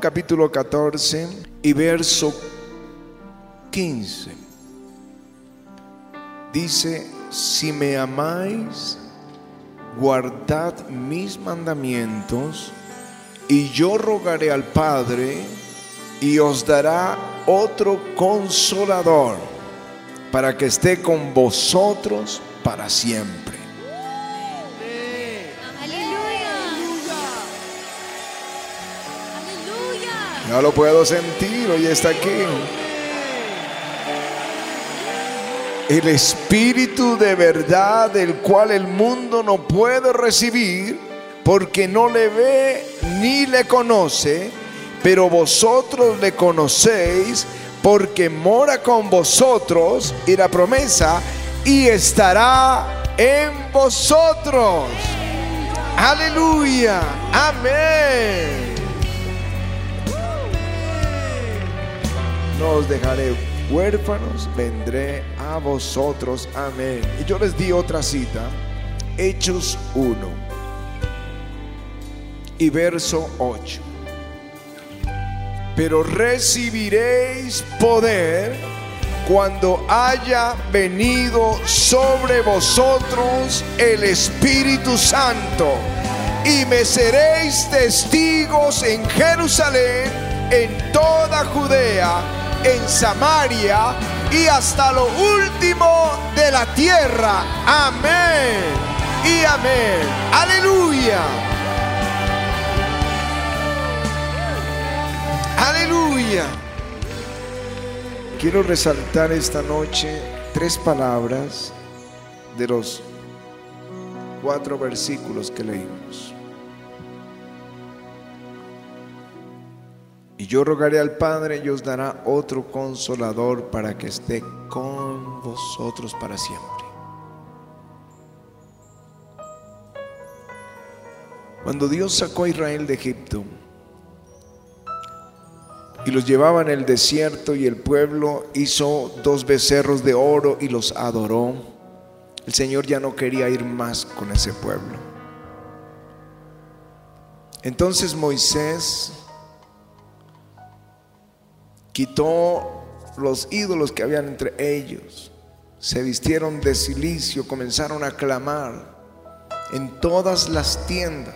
capítulo 14 y verso 15. Dice, si me amáis, guardad mis mandamientos, y yo rogaré al Padre, y os dará otro consolador, para que esté con vosotros para siempre. Ya lo puedo sentir, hoy está aquí. El Espíritu de verdad, del cual el mundo no puede recibir, porque no le ve ni le conoce, pero vosotros le conocéis, porque mora con vosotros, y la promesa, y estará en vosotros. Aleluya, amén. No os dejaré huérfanos, vendré a vosotros. Amén. Y yo les di otra cita, Hechos 1 y verso 8. Pero recibiréis poder cuando haya venido sobre vosotros el Espíritu Santo. Y me seréis testigos en Jerusalén, en toda Judea, en Samaria y hasta lo último de la tierra. Amén. Y amén. Aleluya. Aleluya. Quiero resaltar esta noche tres palabras de los cuatro versículos que leímos. Y yo rogaré al Padre y os dará otro consolador para que esté con vosotros para siempre. Cuando Dios sacó a Israel de Egipto y los llevaba en el desierto y el pueblo hizo dos becerros de oro y los adoró, el Señor ya no quería ir más con ese pueblo. Entonces Moisés quitó los ídolos que habían entre ellos, se vistieron de silicio, comenzaron a clamar en todas las tiendas.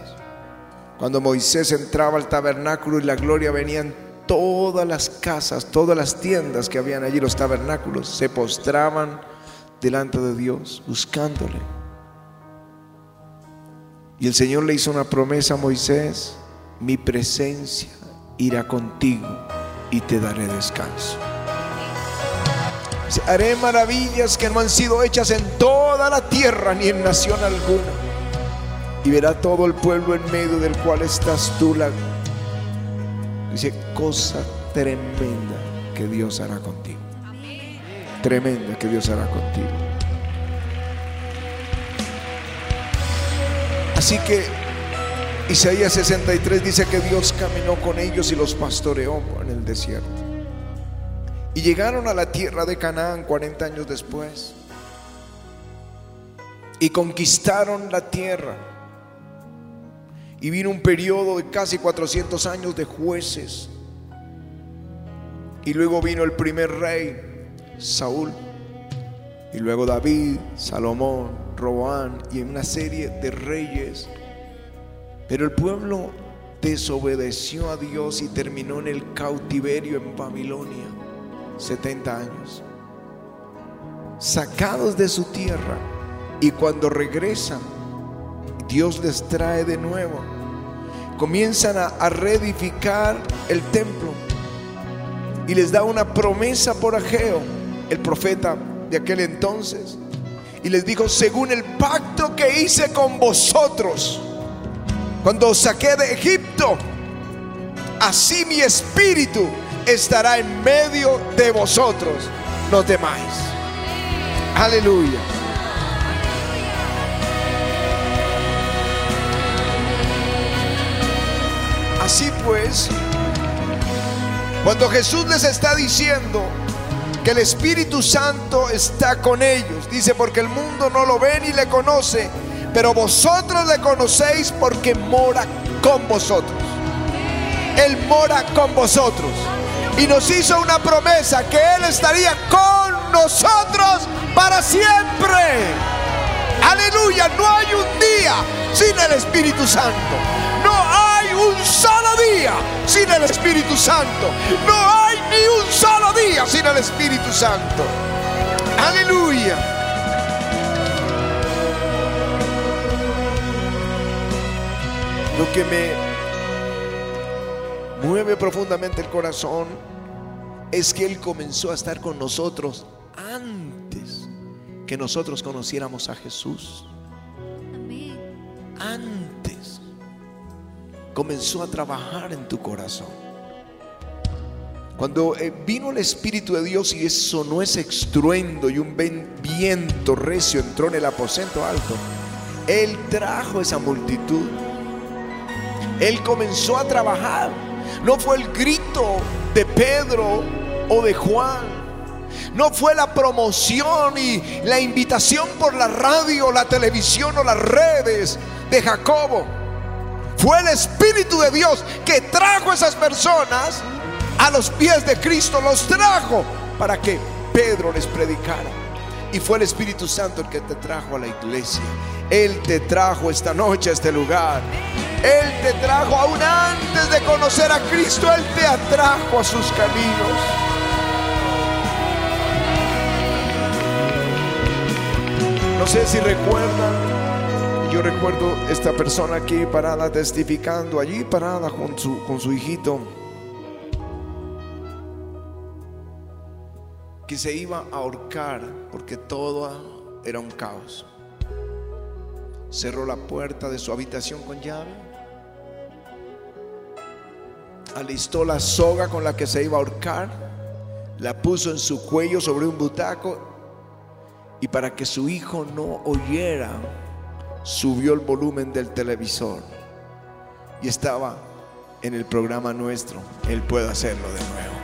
Cuando Moisés entraba al tabernáculo y la gloria venía en todas las casas, todas las tiendas que habían allí, los tabernáculos, se postraban delante de Dios, buscándole. Y el Señor le hizo una promesa a Moisés, mi presencia irá contigo y te daré descanso. Haré maravillas que no han sido hechas en toda la tierra ni en nación alguna. Y verá todo el pueblo en medio del cual estás tú. La... Dice, cosa tremenda que Dios hará contigo. Tremenda que Dios hará contigo. Así que Isaías 63 dice que Dios caminó con ellos y los pastoreó en el desierto. Y llegaron a la tierra de Canaán 40 años después. Y conquistaron la tierra. Y vino un periodo de casi 400 años de jueces. Y luego vino el primer rey, Saúl. Y luego David, Salomón, Roboán y una serie de reyes. Pero el pueblo desobedeció a Dios y terminó en el cautiverio en Babilonia. 70 años. Sacados de su tierra. Y cuando regresan, Dios les trae de nuevo. Comienzan a, reedificar el templo. Y les da una promesa por Ageo, el profeta de aquel entonces. Y les dijo, según el pacto que hice con vosotros, cuando os saqué de Egipto, así mi espíritu estará en medio de vosotros. No temáis. Aleluya. Así pues, cuando Jesús les está diciendo que el Espíritu Santo está con ellos, dice, porque el mundo no lo ve ni le conoce, pero vosotros le conocéis porque mora con vosotros. Él mora con vosotros. Y nos hizo una promesa que Él estaría con nosotros para siempre. Aleluya, no hay un día sin el Espíritu Santo. No hay un solo día sin el Espíritu Santo. No hay ni un solo día sin el Espíritu Santo. Aleluya. Lo que me mueve profundamente el corazón es que Él comenzó a estar con nosotros antes que nosotros conociéramos a Jesús. Antes comenzó a trabajar en tu corazón. Cuando eh, vino el Espíritu de Dios y sonó ese estruendo y un viento recio entró en el aposento alto, Él trajo esa multitud. Él comenzó a trabajar. No fue el grito de Pedro o de Juan. No fue la promoción y la invitación por la radio, la televisión o las redes de Jacobo. Fue el Espíritu de Dios que trajo a esas personas a los pies de Cristo. Los trajo para que Pedro les predicara. Y fue el Espíritu Santo el que te trajo a la iglesia. Él te trajo esta noche a este lugar. Él te trajo aún antes de conocer a Cristo. Él te atrajo a sus caminos. No sé si recuerdan, yo recuerdo esta persona aquí parada testificando, allí parada con su, con su hijito, que se iba a ahorcar porque todo era un caos. Cerró la puerta de su habitación con llave, alistó la soga con la que se iba a ahorcar, la puso en su cuello sobre un butaco y para que su hijo no oyera, subió el volumen del televisor y estaba en el programa nuestro. Él puede hacerlo de nuevo.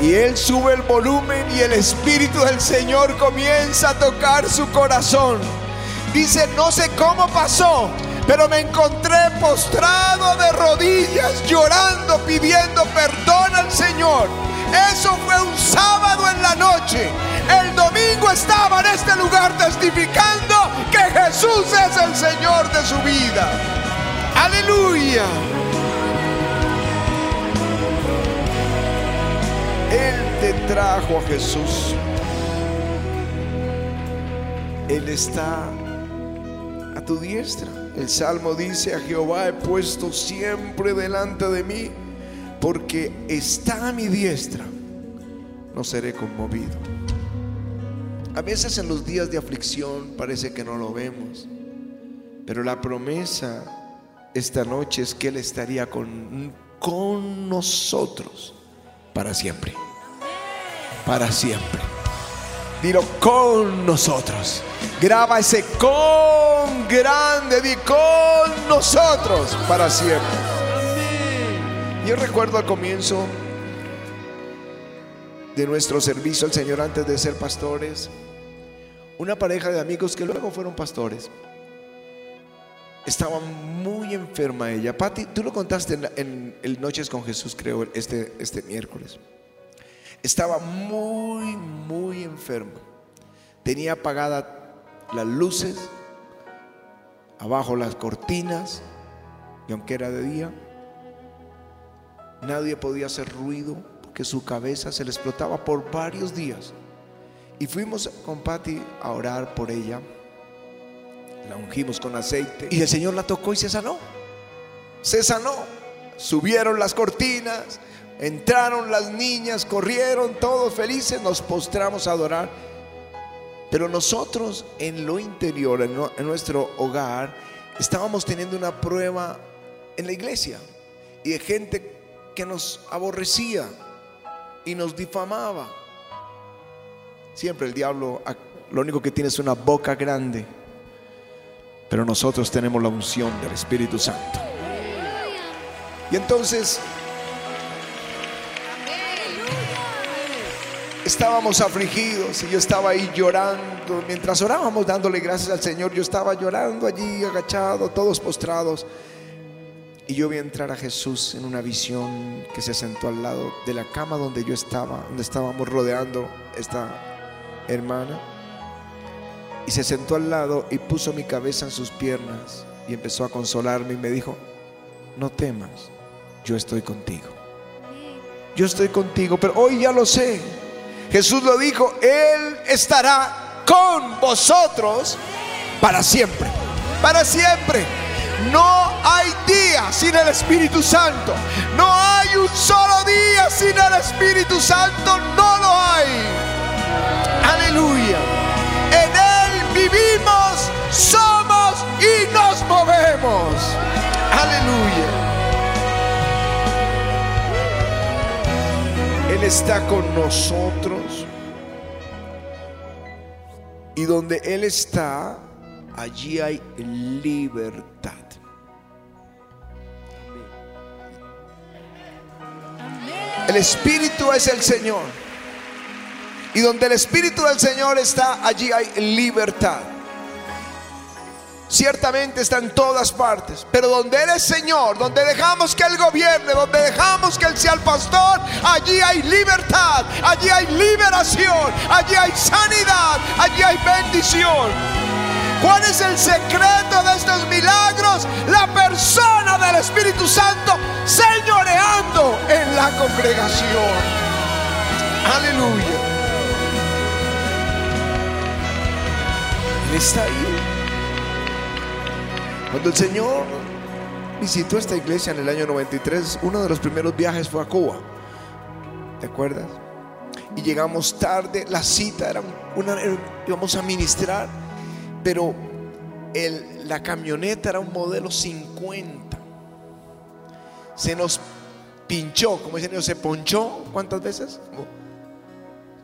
Y él sube el volumen y el Espíritu del Señor comienza a tocar su corazón. Dice, no sé cómo pasó, pero me encontré postrado de rodillas, llorando, pidiendo perdón al Señor. Eso fue un sábado en la noche. El domingo estaba en este lugar testificando que Jesús es el Señor de su vida. Aleluya. Él te trajo a Jesús. Él está a tu diestra. El salmo dice, a Jehová he puesto siempre delante de mí, porque está a mi diestra. No seré conmovido. A veces en los días de aflicción parece que no lo vemos, pero la promesa esta noche es que Él estaría con, con nosotros para siempre. Para siempre. Dilo con nosotros. Graba ese con grande, di con nosotros para siempre. Yo recuerdo al comienzo de nuestro servicio al Señor antes de ser pastores, una pareja de amigos que luego fueron pastores. Estaba muy enferma ella. Patti, tú lo contaste en, en el Noches con Jesús, creo, este, este miércoles. Estaba muy, muy enferma. Tenía apagadas las luces, abajo las cortinas, y aunque era de día, nadie podía hacer ruido porque su cabeza se le explotaba por varios días. Y fuimos con Patty a orar por ella. La ungimos con aceite y el Señor la tocó y se sanó. Se sanó. Subieron las cortinas, entraron las niñas, corrieron todos felices, nos postramos a adorar. Pero nosotros en lo interior, en, nuestro hogar, estábamos teniendo una prueba en la iglesia y de gente que nos aborrecía y nos difamaba. Siempre el diablo lo único que tiene es una boca grande, pero nosotros tenemos la unción del Espíritu Santo. Y entonces estábamos afligidos y yo estaba ahí llorando. Mientras orábamos dándole gracias al Señor, yo estaba llorando allí agachado, todos postrados. Y yo vi entrar a Jesús en una visión que se sentó al lado de la cama donde yo estaba, donde estábamos rodeando esta hermana. Y se sentó al lado y puso mi cabeza en sus piernas y empezó a consolarme y me dijo, no temas, yo estoy contigo. Yo estoy contigo, pero hoy ya lo sé. Jesús lo dijo, Él estará con vosotros para siempre, para siempre. No hay día sin el Espíritu Santo. No hay un solo día sin el Espíritu Santo. No lo hay. Aleluya. En Él vivimos, somos y nos movemos. Aleluya. Él está con nosotros. Y donde Él está, allí hay libertad. El Espíritu es el Señor. Y donde el Espíritu del Señor está, allí hay libertad. Ciertamente está en todas partes, pero donde Él es Señor, donde dejamos que Él gobierne, donde dejamos que Él sea el pastor, allí hay libertad, allí hay liberación, allí hay sanidad, allí hay bendición. ¿Cuál es el secreto de estos milagros? La persona del Espíritu Santo señoreando en la congregación. Aleluya. Él está ahí. Cuando el Señor visitó esta iglesia en el año 93, uno de los primeros viajes fue a Cuba. ¿Te acuerdas? Y llegamos tarde, la cita era una, íbamos a ministrar, pero la camioneta era un modelo 50. Se nos pinchó, como dicen ellos, se ponchó, ¿cuántas veces? Como,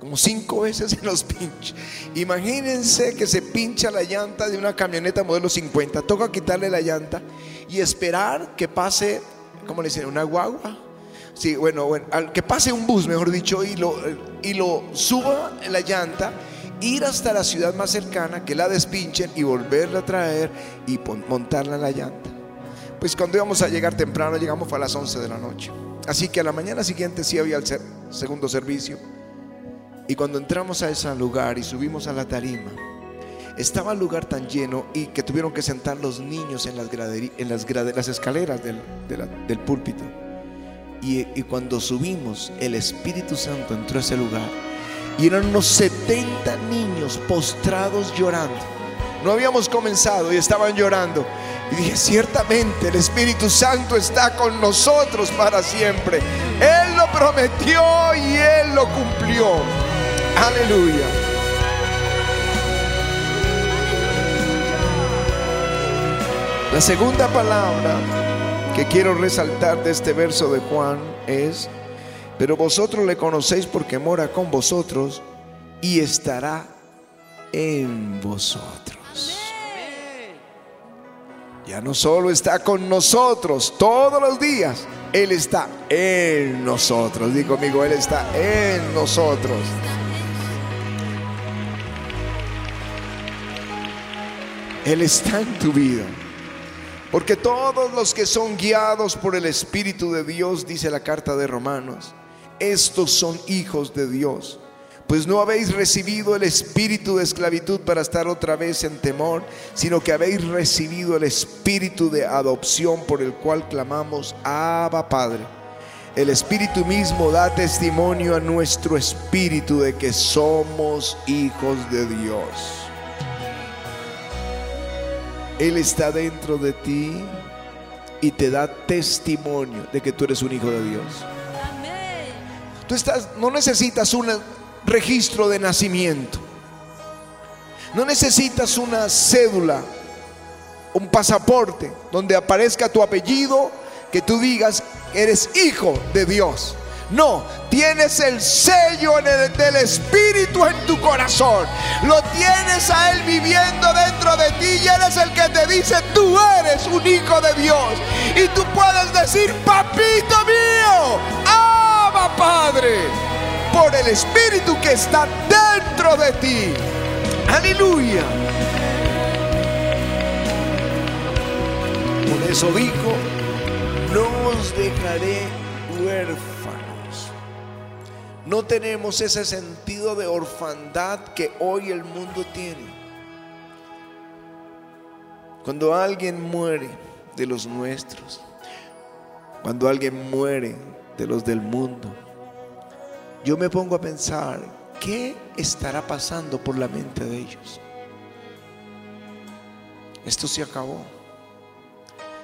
como cinco veces se nos pincha. Imagínense que se pincha la llanta de una camioneta modelo 50. Toca quitarle la llanta y esperar que pase, ¿cómo le dicen? Una guagua. Sí, bueno, que pase un bus, mejor dicho, y lo, y lo suba en la llanta, ir hasta la ciudad más cercana, que la despinchen y volverla a traer y montarla en la llanta. Pues cuando íbamos a llegar temprano, llegamos a las 11 de la noche. Así que a la mañana siguiente sí había el segundo servicio. Y cuando entramos a ese lugar y subimos a la tarima, estaba el lugar tan lleno y que tuvieron que sentar los niños en las, graderi- en las, grade- las escaleras del, del púlpito. Y cuando subimos, el Espíritu Santo entró a ese lugar y eran unos 70 niños postrados llorando. No habíamos comenzado y estaban llorando. Y dije, ciertamente el Espíritu Santo está con nosotros para siempre. Él lo prometió y Él lo cumplió. Aleluya. La segunda palabra que quiero resaltar de este verso de Juan es, pero vosotros le conocéis porque mora con vosotros y estará en vosotros. Ya no solo está con nosotros todos los días, Él está en nosotros. Digo conmigo, Él está en nosotros. Él está en tu vida. Porque todos los que son guiados por el Espíritu de Dios, dice la carta de Romanos, estos son hijos de Dios. Pues no habéis recibido el espíritu de esclavitud para estar otra vez en temor, sino que habéis recibido el espíritu de adopción por el cual clamamos, Abba Padre. El espíritu mismo da testimonio a nuestro espíritu de que somos hijos de Dios. Él está dentro de ti y te da testimonio de que tú eres un hijo de Dios. Tú estás, no necesitas un registro de nacimiento. No necesitas una cédula, un pasaporte donde aparezca tu apellido, que tú digas eres hijo de Dios. No, tienes el sello del Espíritu en tu corazón. Lo tienes a Él viviendo dentro de ti y Él es el que te dice, tú eres un hijo de Dios. Y tú puedes decir, papito mío, ama Padre, por el Espíritu que está dentro de ti. Aleluya. Por eso dijo, no os dejaré huérfanos. No tenemos ese sentido de orfandad que hoy el mundo tiene. Cuando alguien muere de los nuestros, cuando alguien muere de los del mundo, yo me pongo a pensar, ¿qué estará pasando por la mente de ellos? Esto se acabó.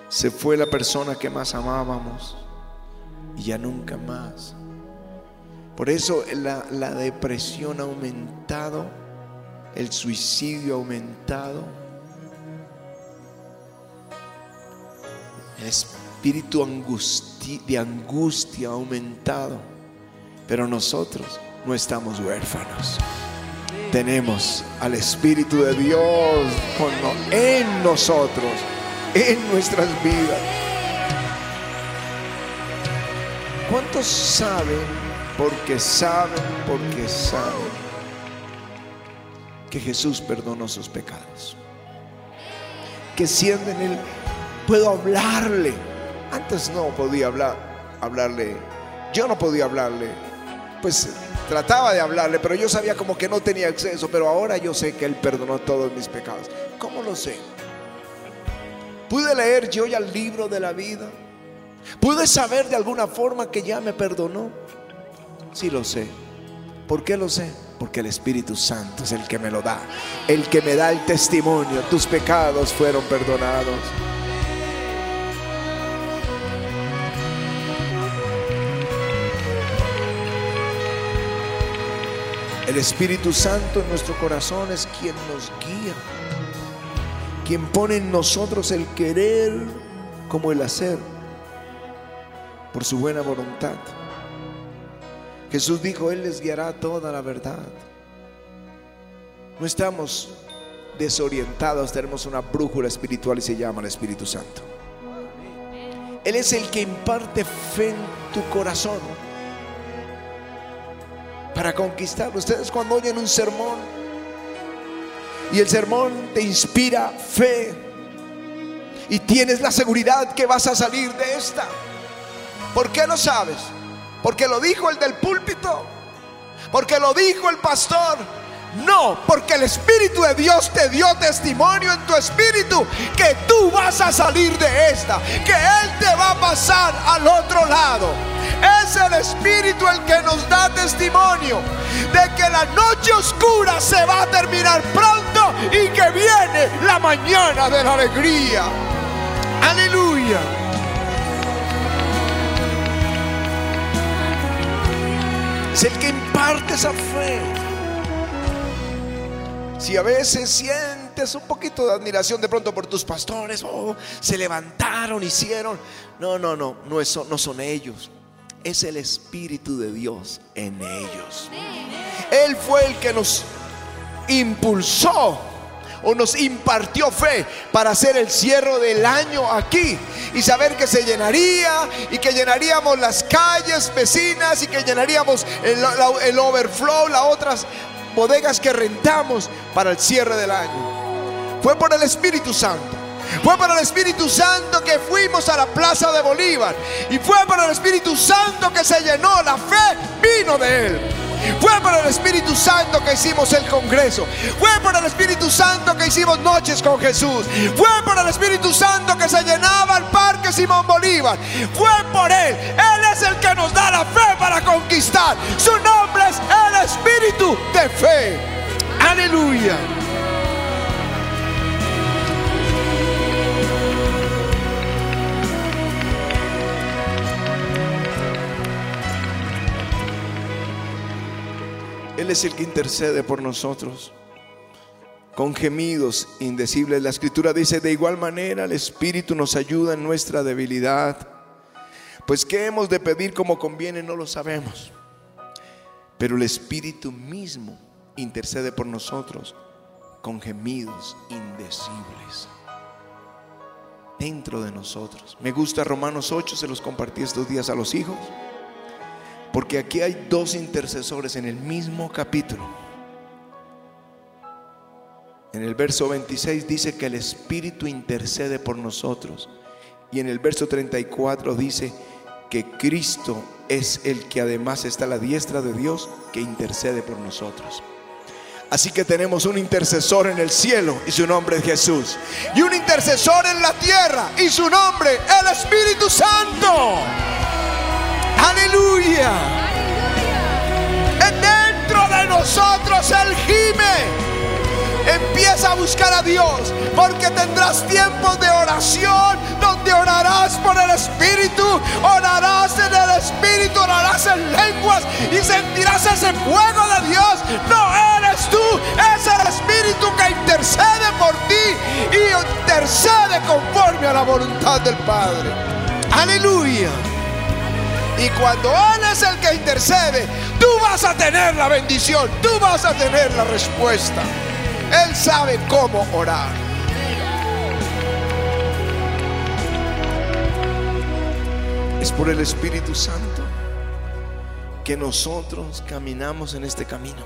Se fue la persona que más amábamos y ya nunca más. Por eso la, depresión ha aumentado, el suicidio ha aumentado, el espíritu de angustia ha aumentado. Pero nosotros no estamos huérfanos. Tenemos al Espíritu de Dios con en nosotros, en nuestras vidas. ¿Cuántos saben, porque saben, porque saben, que Jesús perdonó sus pecados? Que siendo en Él puedo hablarle. Antes no podía hablar, hablarle. Yo no podía hablarle. Pues trataba de hablarle, pero yo sabía como que no tenía acceso. Pero ahora yo sé que Él perdonó todos mis pecados. ¿Cómo lo sé? Pude leer yo ya el libro de la vida. Pude saber de alguna forma que ya me perdonó. Sí lo sé. ¿Por qué lo sé? Porque el Espíritu Santo es el que me lo da. El que me da el testimonio. Tus pecados fueron perdonados. El Espíritu Santo en nuestro corazón es quien nos guía, quien pone en nosotros el querer como el hacer, por su buena voluntad. Jesús dijo, Él les guiará toda la verdad. No estamos desorientados, tenemos una brújula espiritual y se llama el Espíritu Santo. Él es el que imparte fe en tu corazón para conquistar. Ustedes cuando oyen un sermón y el sermón te inspira fe y tienes la seguridad que vas a salir de esta. ¿Por qué lo sabes? Porque lo dijo el del púlpito. Porque lo dijo el pastor. No, porque el Espíritu de Dios te dio testimonio en tu espíritu que tú vas a salir de esta, que Él te va a pasar al otro lado. Es el Espíritu el que nos da testimonio de que la noche oscura se va a terminar pronto y que viene la mañana de la alegría. Aleluya. Es el que imparte esa fe. Si a veces sientes un poquito de admiración de pronto por tus pastores, oh, se levantaron, hicieron. No, no, no, no, eso, no son ellos. Es el Espíritu de Dios en ellos. Él fue el que nos impulsó o nos impartió fe para hacer el cierre del año aquí y saber que se llenaría y que llenaríamos las calles vecinas y que llenaríamos el, overflow, las otras bodegas que rentamos para el cierre del año. Fue por el Espíritu Santo. Fue por el Espíritu Santo que fuimos a la plaza de Bolívar. Y fue por el Espíritu Santo que se llenó. La fe vino de Él. Fue por el Espíritu Santo que hicimos el Congreso. Fue por el Espíritu Santo que hicimos noches con Jesús. Fue por el Espíritu Santo que se llenaba el Parque Simón Bolívar. Fue por Él. Él es el que nos da la fe para conquistar. Su nombre es el Espíritu de fe. Aleluya. Es el que intercede por nosotros con gemidos indecibles. La escritura dice, de igual manera el Espíritu nos ayuda en nuestra debilidad. Pues qué hemos de pedir como conviene no lo sabemos. Pero el Espíritu mismo intercede por nosotros con gemidos indecibles dentro de nosotros. Me gusta Romanos 8, se los compartí estos días a los hijos. Porque aquí hay dos intercesores en el mismo capítulo. En el verso 26 dice que el Espíritu intercede por nosotros Y en el verso 34 dice que Cristo es el que además está a la diestra de Dios que intercede por nosotros. Así que tenemos un intercesor en el cielo y su nombre es Jesús. Y un intercesor en la tierra y su nombre el Espíritu Santo. Aleluya. Dentro de nosotros el gime. Empieza a buscar a Dios porque tendrás tiempos de oración donde orarás por el Espíritu, orarás en el Espíritu, orarás en lenguas y sentirás ese fuego de Dios. No eres tú, es el Espíritu que intercede por ti y intercede conforme a la voluntad del Padre. Aleluya. Y cuando Él es el que intercede, tú vas a tener la bendición, tú vas a tener la respuesta. Él sabe cómo orar. Es por el Espíritu Santo que nosotros caminamos en este camino.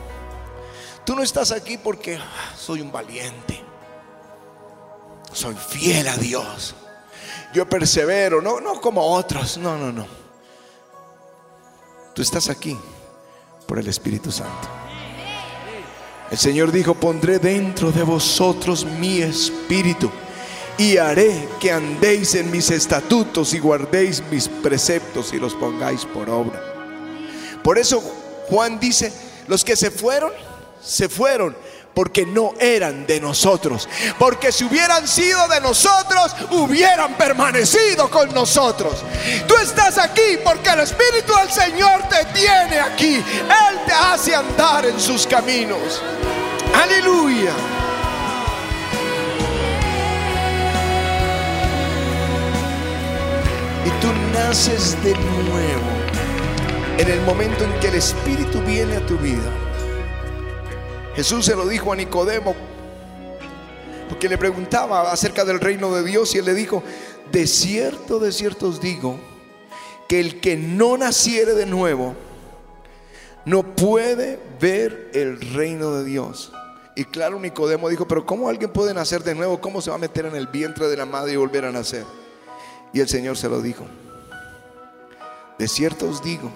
Tú no estás aquí porque ah, soy un valiente. Soy fiel a Dios. Yo persevero, no, no como otros. No, no, no. Tú estás aquí por el Espíritu Santo. El Señor dijo, pondré dentro de vosotros mi espíritu y haré que andéis en mis estatutos y guardéis mis preceptos y los pongáis por obra. Por eso Juan dice, los que se fueron, se fueron porque no eran de nosotros. Porque si hubieran sido de nosotros, hubieran permanecido con nosotros. Tú estás aquí porque el Espíritu del Señor te tiene aquí. Él te hace andar en sus caminos. Aleluya. Y tú naces de nuevo en el momento en que el Espíritu viene a tu vida. Jesús se lo dijo a Nicodemo porque le preguntaba acerca del reino de Dios y él le dijo, de cierto, de cierto os digo, que el que no naciere de nuevo no puede ver el reino de Dios. Y claro, Nicodemo dijo, pero ¿cómo alguien puede nacer de nuevo? ¿Cómo se va a meter en el vientre de la madre y volver a nacer? Y el Señor se lo dijo, de cierto os digo,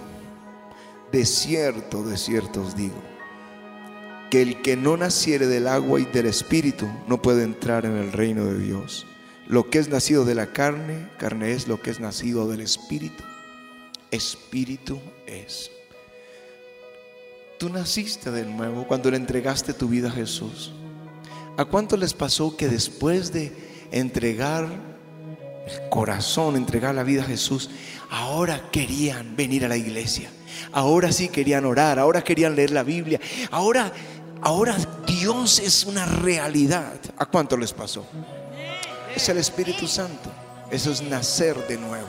de cierto, de cierto os digo que el que no naciere del agua y del espíritu no puede entrar en el reino de Dios. Lo que es nacido de la carne, carne es lo que es nacido del espíritu. Espíritu es. Tú naciste de nuevo cuando le entregaste tu vida a Jesús. ¿A cuánto les pasó que después de entregar el corazón, entregar la vida a Jesús, ahora querían venir a la iglesia? Ahora sí querían orar, ahora querían leer la Biblia, ahora Ahora Dios es una realidad. ¿A cuánto les pasó? Es el Espíritu Santo. Eso es nacer de nuevo.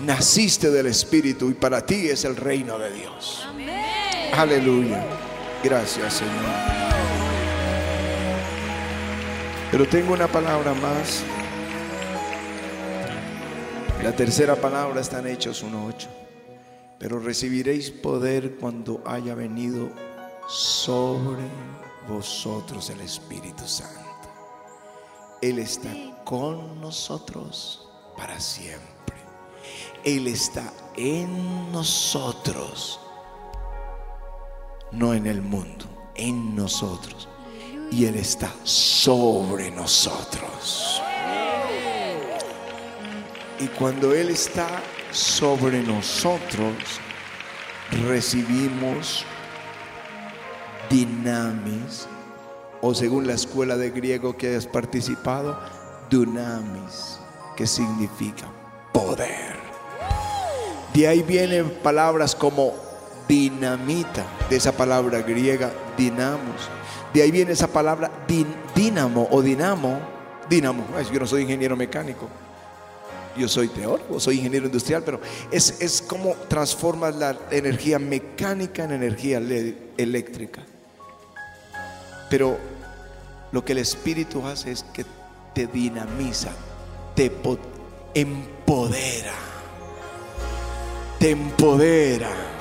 Naciste del Espíritu y para ti es el reino de Dios. Aleluya. Gracias Señor. Pero tengo una palabra más. La tercera palabra está en Hechos 1.8. Pero recibiréis poder cuando haya venido sobre vosotros el Espíritu Santo. Él está con nosotros para siempre. Él está en nosotros, no en el mundo, en nosotros. Y Él está sobre nosotros. Y cuando Él está sobre nosotros, recibimos dinamis, o según la escuela de griego que has participado, dunamis, que significa poder. De ahí vienen palabras como dinamita, de esa palabra griega dinamos. De ahí viene esa palabra din, dínamo o dinamo. Dínamo, yo no soy ingeniero mecánico. Yo soy teórico, soy ingeniero industrial, pero es, es como transformas la energía mecánica en energía eléctrica. Pero lo que el Espíritu hace es que te dinamiza, te empodera, te empodera.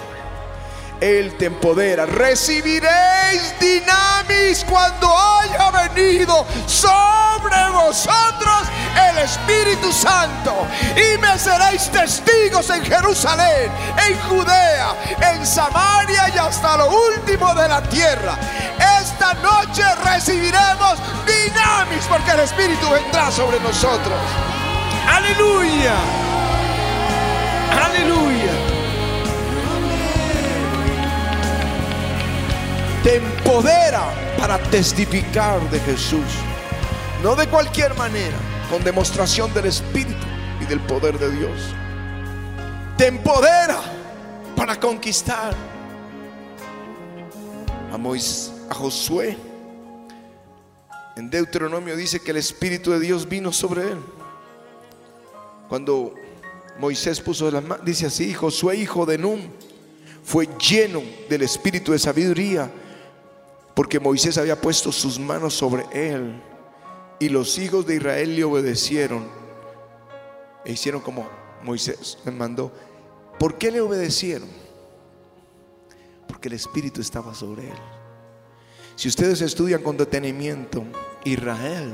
Él te empodera. Recibiréis dinamis cuando haya venido sobre vosotros el Espíritu Santo y me seréis testigos en Jerusalén, en Judea, en Samaria y hasta lo último de la tierra. Esta noche recibiremos dinamis porque el Espíritu vendrá sobre nosotros. Aleluya. Aleluya. Te empodera para testificar de Jesús. No de cualquier manera, con demostración del Espíritu y del poder de Dios. Te empodera para conquistar. A Moisés, a Josué. En Deuteronomio dice que el Espíritu de Dios vino sobre él. Cuando Moisés puso las manos, dice así, Josué hijo de Nun fue lleno del espíritu de sabiduría porque Moisés había puesto sus manos sobre él y los hijos de Israel le obedecieron e hicieron como Moisés les mandó. ¿Por qué le obedecieron? Porque el espíritu estaba sobre él. Si ustedes estudian con detenimiento Israel,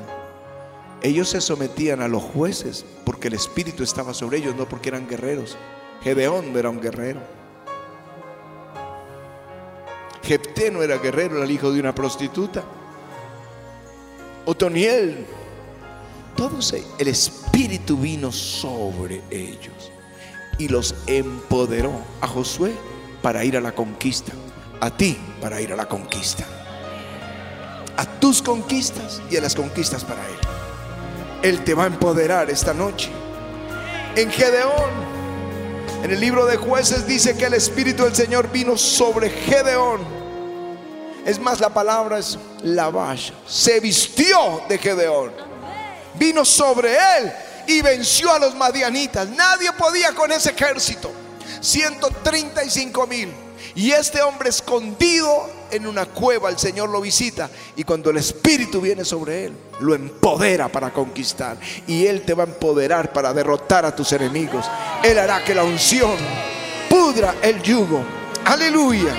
ellos se sometían a los jueces porque el espíritu estaba sobre ellos, no porque eran guerreros. Gedeón era un guerrero. Jepté no era guerrero, era el hijo de una prostituta. Otoniel, todos e- el espíritu vino sobre ellos y los empoderó a Josué para ir a la conquista, a ti para ir a la conquista, a tus conquistas y a las conquistas para él. Él te va a empoderar esta noche. En Gedeón, en el libro de jueces dice que el Espíritu del Señor vino sobre Gedeón. Es más, la palabra es lavash. Se vistió de Gedeón. Vino sobre él y venció a los madianitas. Nadie podía con ese ejército. 135 mil. Y este hombre escondido en una cueva, el Señor lo visita. Y cuando el Espíritu viene sobre él, lo empodera para conquistar. Y Él te va a empoderar para derrotar a tus enemigos. Él hará que la unción pudra el yugo. Aleluya.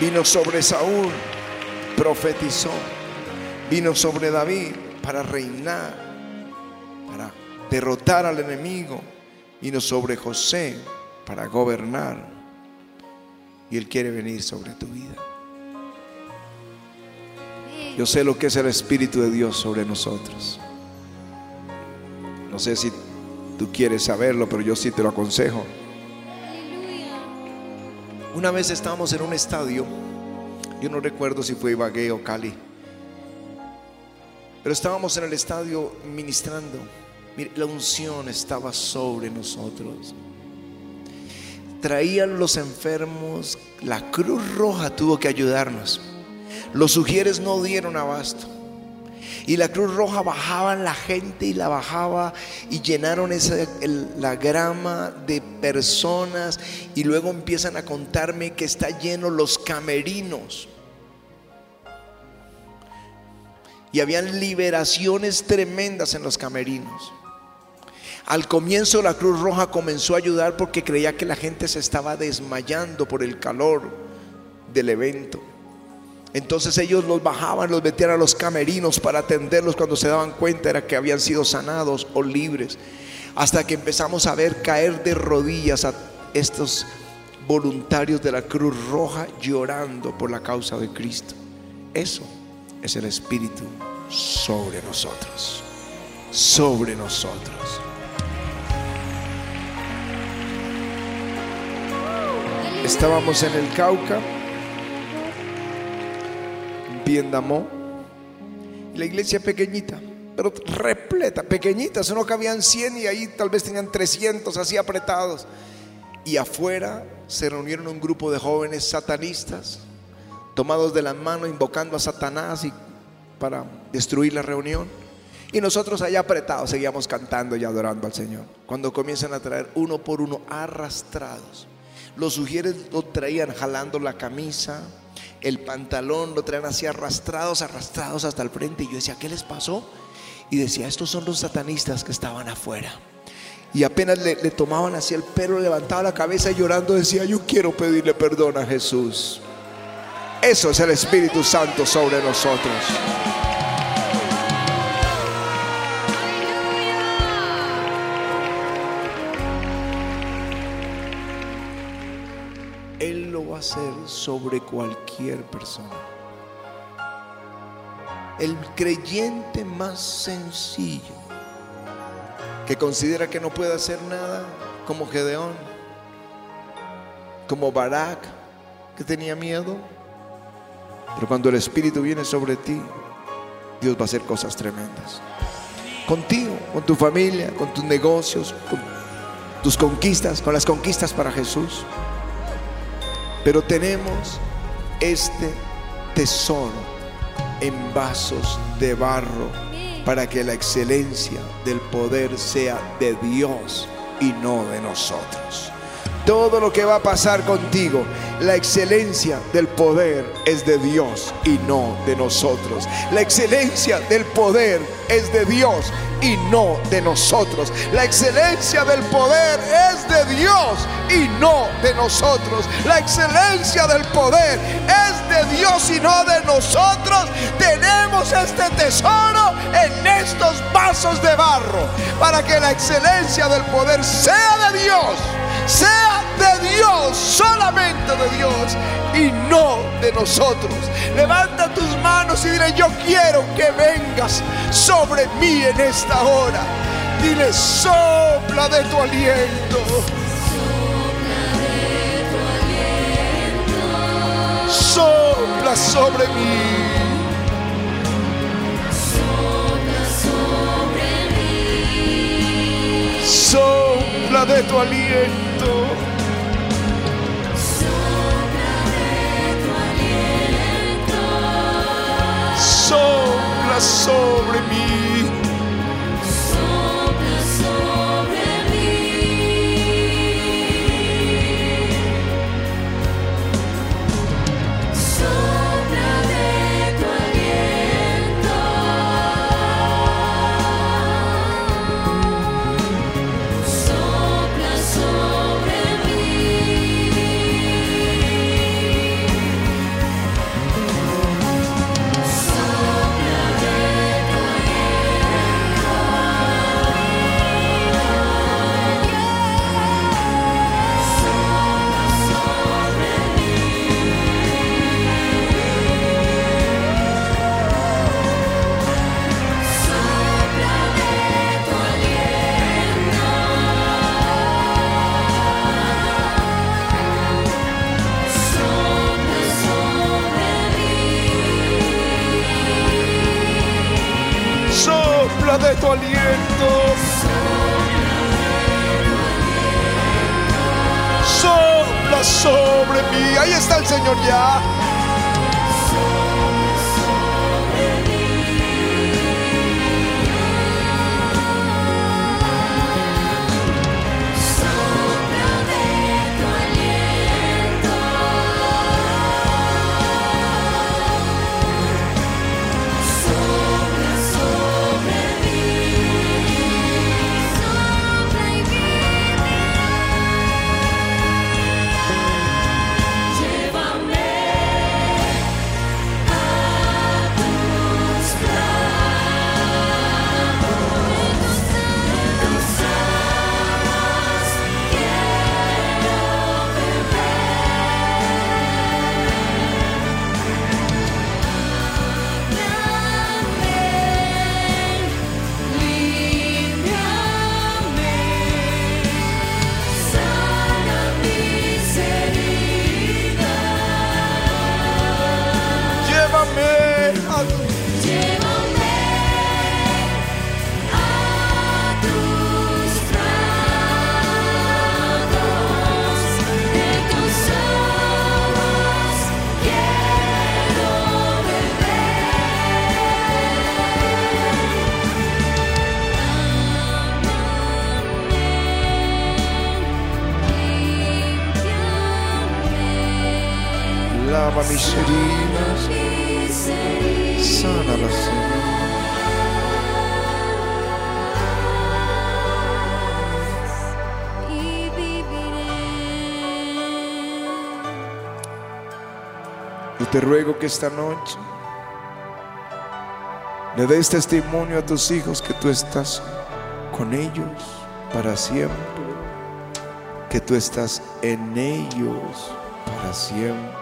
Vino sobre Saúl, profetizó. Vino sobre David para reinar, para derrotar al enemigo. Vino sobre José para gobernar. Y Él quiere venir sobre tu vida. Yo sé lo que es el Espíritu de Dios sobre nosotros. No sé si tú quieres saberlo, pero yo sí te lo aconsejo. Una vez estábamos en un estadio, yo no recuerdo si fue Ibagué o Cali, pero estábamos en el estadio ministrando. Mire, la unción estaba sobre nosotros. Traían los enfermos, la Cruz Roja tuvo que ayudarnos. Los sugieres no dieron abasto. Y la Cruz Roja bajaban la gente y la bajaba y llenaron la grama de personas y luego empiezan a contarme que está lleno los camerinos. Y habían liberaciones tremendas en los camerinos. Al comienzo la Cruz Roja comenzó a ayudar porque creía que la gente se estaba desmayando por el calor del evento. Entonces ellos los bajaban, los metían a los camerinos para atenderlos cuando se daban cuenta era que habían sido sanados o libres. Hasta que empezamos a ver caer de rodillas a estos voluntarios de la Cruz Roja llorando por la causa de Cristo. Eso es el Espíritu sobre nosotros. Sobre nosotros. Estábamos en el Cauca, en Piendamó, y la iglesia pequeñita, pero repleta, pequeñita, solo cabían 100 y ahí tal vez tenían 300 así apretados. Y afuera se reunieron un grupo de jóvenes satanistas, tomados de la mano, invocando a Satanás y para destruir la reunión. Y nosotros allá apretados seguíamos cantando y adorando al Señor. Cuando comienzan a traer uno por uno arrastrados. Los sugieres lo traían jalando la camisa, el pantalón, lo traían así arrastrados, arrastrados hasta el frente. Y yo decía, ¿qué les pasó? Y decía, estos son los satanistas que estaban afuera. Y apenas le, tomaban así el pelo, levantaba la cabeza y llorando decía, yo quiero pedirle perdón a Jesús. Eso es el Espíritu Santo sobre nosotros. Hacer sobre cualquier persona. El creyente más sencillo que considera que no puede hacer nada, como Gedeón, como Barak, que tenía miedo. Pero cuando el Espíritu viene sobre ti, Dios va a hacer cosas tremendas. Contigo, con tu familia, con tus negocios, con tus conquistas, con las conquistas para Jesús. Pero tenemos este tesoro en vasos de barro para que la excelencia del poder sea de Dios y no de nosotros. Todo lo que va a pasar contigo, la excelencia del poder es de Dios y no de nosotros. La excelencia del poder es de Dios y no de nosotros. La excelencia del poder es de Dios y no de nosotros. La excelencia del poder es de Dios y no de nosotros. Tenemos este tesoro en estos vasos de barro para que la excelencia del poder sea de Dios sea de Dios, solamente de Dios y no de nosotros. Levanta tus manos y dile, yo quiero que vengas sobre mí en esta hora. Dile, sopla de tu aliento. Sopla sobre mí. Sopla de tu aliento. Sopla sobre mí. Ahí está el Señor ya. Te ruego que esta noche le des testimonio a tus hijos que tú estás con ellos para siempre, que tú estás en ellos para siempre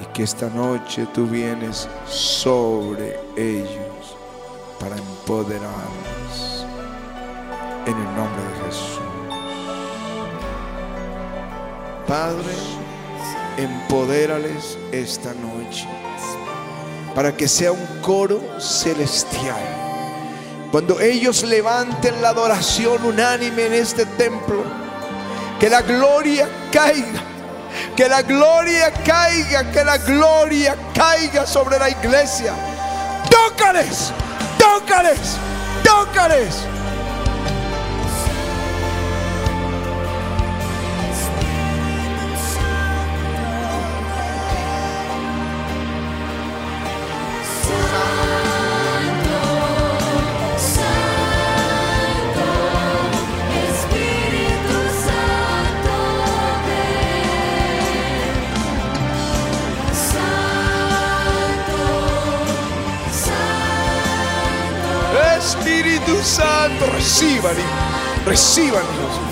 y que esta noche tú vienes sobre ellos para empoderarlos en el nombre de Jesús. Padre, empodérales esta noche para que sea un coro celestial. Cuando ellos levanten la adoración unánime en este templo, que la gloria caiga, que la gloria caiga, que la gloria caiga sobre la iglesia. Tócales, tócales, tócales. Reciban. Dios.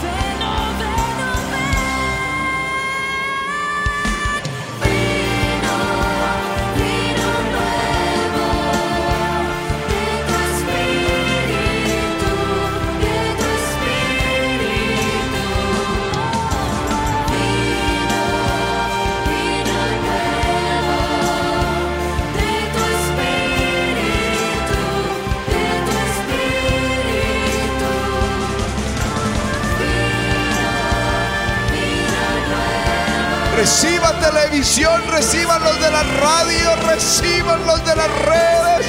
Reciba televisión, reciban los de la radio, reciban los de las redes,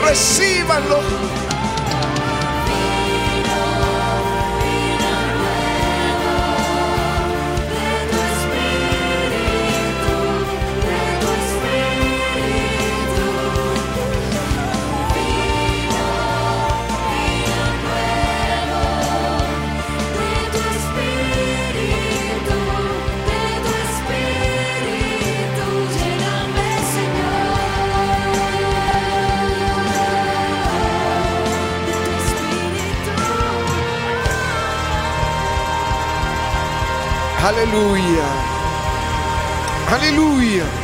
recibanlo. Aleluya. Aleluya.